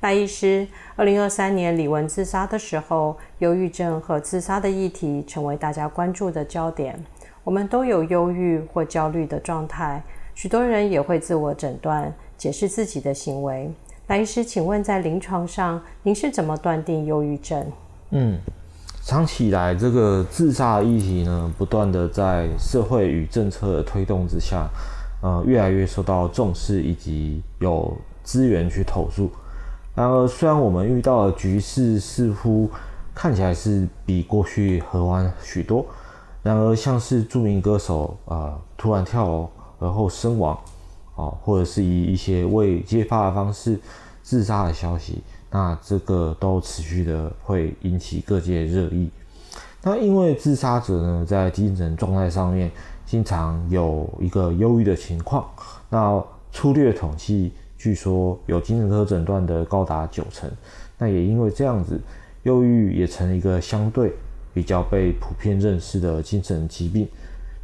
赖医师，二零二三年李玟自杀的时候，忧郁症和自杀的议题成为大家关注的焦点。我们都有忧郁或焦虑的状态，许多人也会自我诊断，解释自己的行为。赖医师，请问在临床上，您是怎么断定忧郁症？嗯，长期以来，这个自杀的议题呢，不断的在社会与政策的推动之下，呃，越来越受到重视，以及有资源去投入。然而，虽然我们遇到的局势似乎看起来是比过去和缓许多，然而像是著名歌手啊、呃、突然跳楼而后身亡，啊、或者是以一些未揭发的方式自杀的消息，那这个都持续的会引起各界热议。那因为自杀者呢，在精神状态上面经常有一个忧郁的情况，那粗略统计。据说有精神科诊断的高达九成，那也因为这样子，忧郁也成了一个相对比较被普遍认识的精神疾病。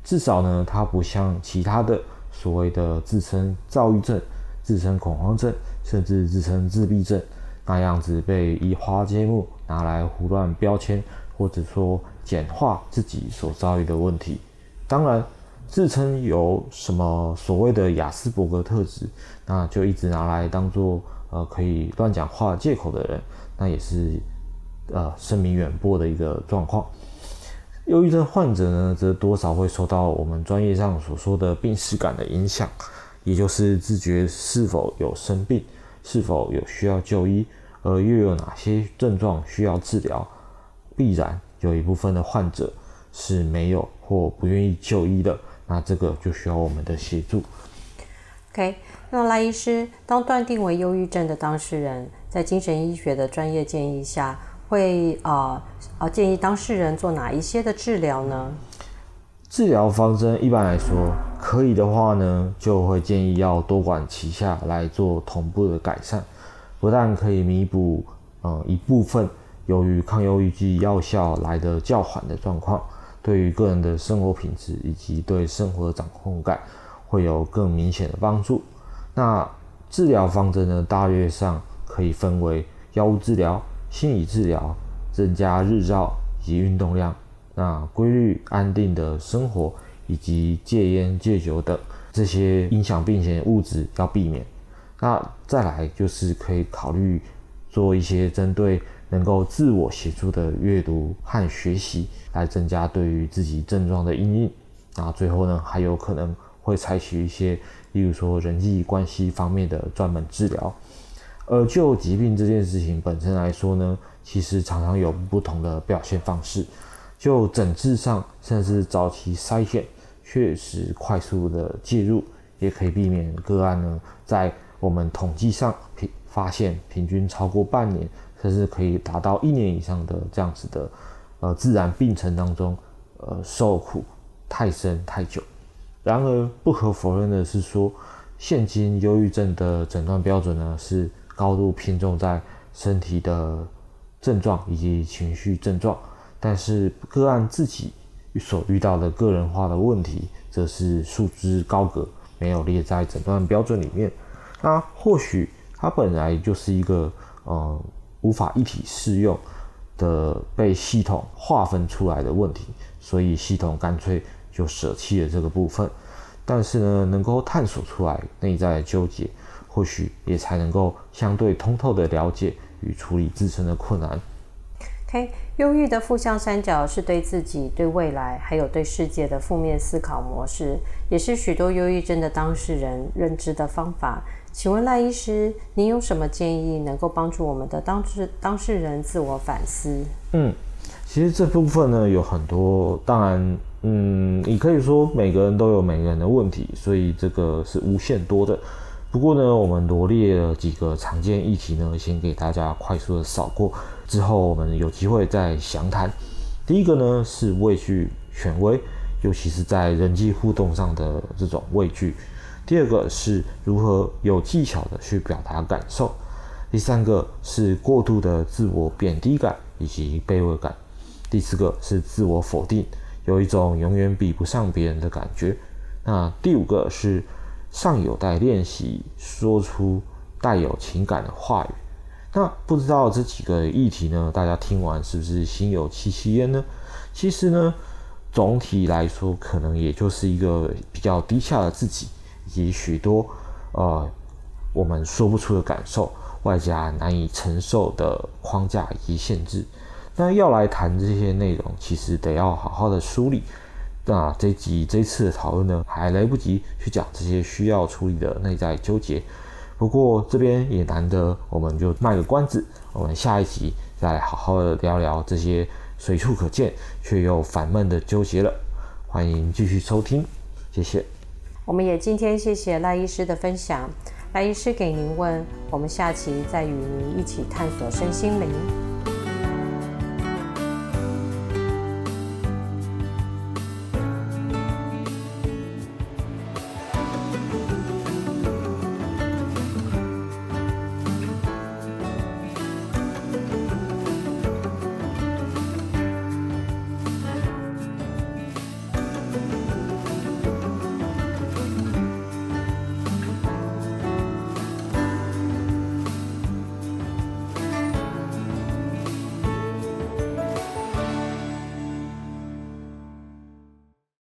至少呢，它不像其他的所谓的自称躁郁症、自称恐慌症，甚至自称自闭症那样子被移花接木拿来胡乱标签，或者说简化自己所遭遇的问题。当然。自称有什么所谓的亚斯伯格特质，那就一直拿来当做呃可以乱讲话借口的人，那也是呃声名远播的一个状况。忧郁症患者呢，则多少会受到我们专业上所说的病识感的影响，也就是自觉是否有生病，是否有需要就医，而又有哪些症状需要治疗。必然有一部分的患者是没有或不愿意就医的。那这个就需要我们的协助。OK，那赖医师，当断定为忧郁症的当事人，在精神医学的专业建议下，会啊啊、呃、建议当事人做哪一些的治疗呢？治疗方针一般来说，可以的话呢，就会建议要多管齐下来做同步的改善，不但可以弥补呃一部分由于抗忧郁剂药效来的较缓的状况。对于个人的生活品质以及对生活的掌控感，会有更明显的帮助。那治疗方针呢，大约上可以分为药物治疗、心理治疗、增加日照以及运动量、那规律安定的生活以及戒烟戒酒等这些影响病情的物质要避免。那再来就是可以考虑做一些针对。能够自我协助的阅读和学习，来增加对于自己症状的阴影。那最后呢，还有可能会采取一些，例如说人际关系方面的专门治疗。而就疾病这件事情本身来说呢，其实常常有不同的表现方式。就诊治上，甚至早期筛选，确实快速的介入，也可以避免个案呢，在我们统计上平发现平均超过半年。甚至可以达到一年以上的这样子的，呃，自然病程当中，呃，受苦太深太久。然而，不可否认的是说，现今忧郁症的诊断标准呢，是高度偏重在身体的症状以及情绪症状，但是个案自己所遇到的个人化的问题，则是束之高阁，没有列在诊断标准里面。那或许它本来就是一个，呃。无法一体适用的被系统划分出来的问题，所以系统干脆就舍弃了这个部分。但是呢，能够探索出来内在的纠结，或许也才能够相对通透的了解与处理自身的困难。忧郁的负向三角是对自己、对未来还有对世界的负面思考模式，也是许多忧郁症的当事人认知的方法。请问赖医师，您有什么建议能够帮助我们的当事当事人自我反思？嗯，其实这部分呢有很多，当然，嗯，你可以说每个人都有每个人的问题，所以这个是无限多的。不过呢，我们罗列了几个常见议题呢，先给大家快速的扫过，之后我们有机会再详谈。第一个呢是畏惧权威，尤其是在人际互动上的这种畏惧。第二个是如何有技巧的去表达感受。第三个是过度的自我贬低感以及卑微感。第四个是自我否定，有一种永远比不上别人的感觉。那第五个是尚有待练习说出带有情感的话语。那不知道这几个议题呢，大家听完是不是心有戚戚焉呢？其实呢，总体来说，可能也就是一个比较低下的自己，以及许多呃我们说不出的感受，外加难以承受的框架以及限制。那要来谈这些内容，其实得要好好的梳理。那这集这次的讨论呢，还来不及去讲这些需要处理的内在纠结。不过这边也难得，我们就卖个关子，我们下一集再好好的聊聊这些随处可见却又烦闷的纠结了。欢迎继续收听，谢谢。我们也今天谢谢赖医师的分享，赖医师给您问，我们下期再与您一起探索身心灵。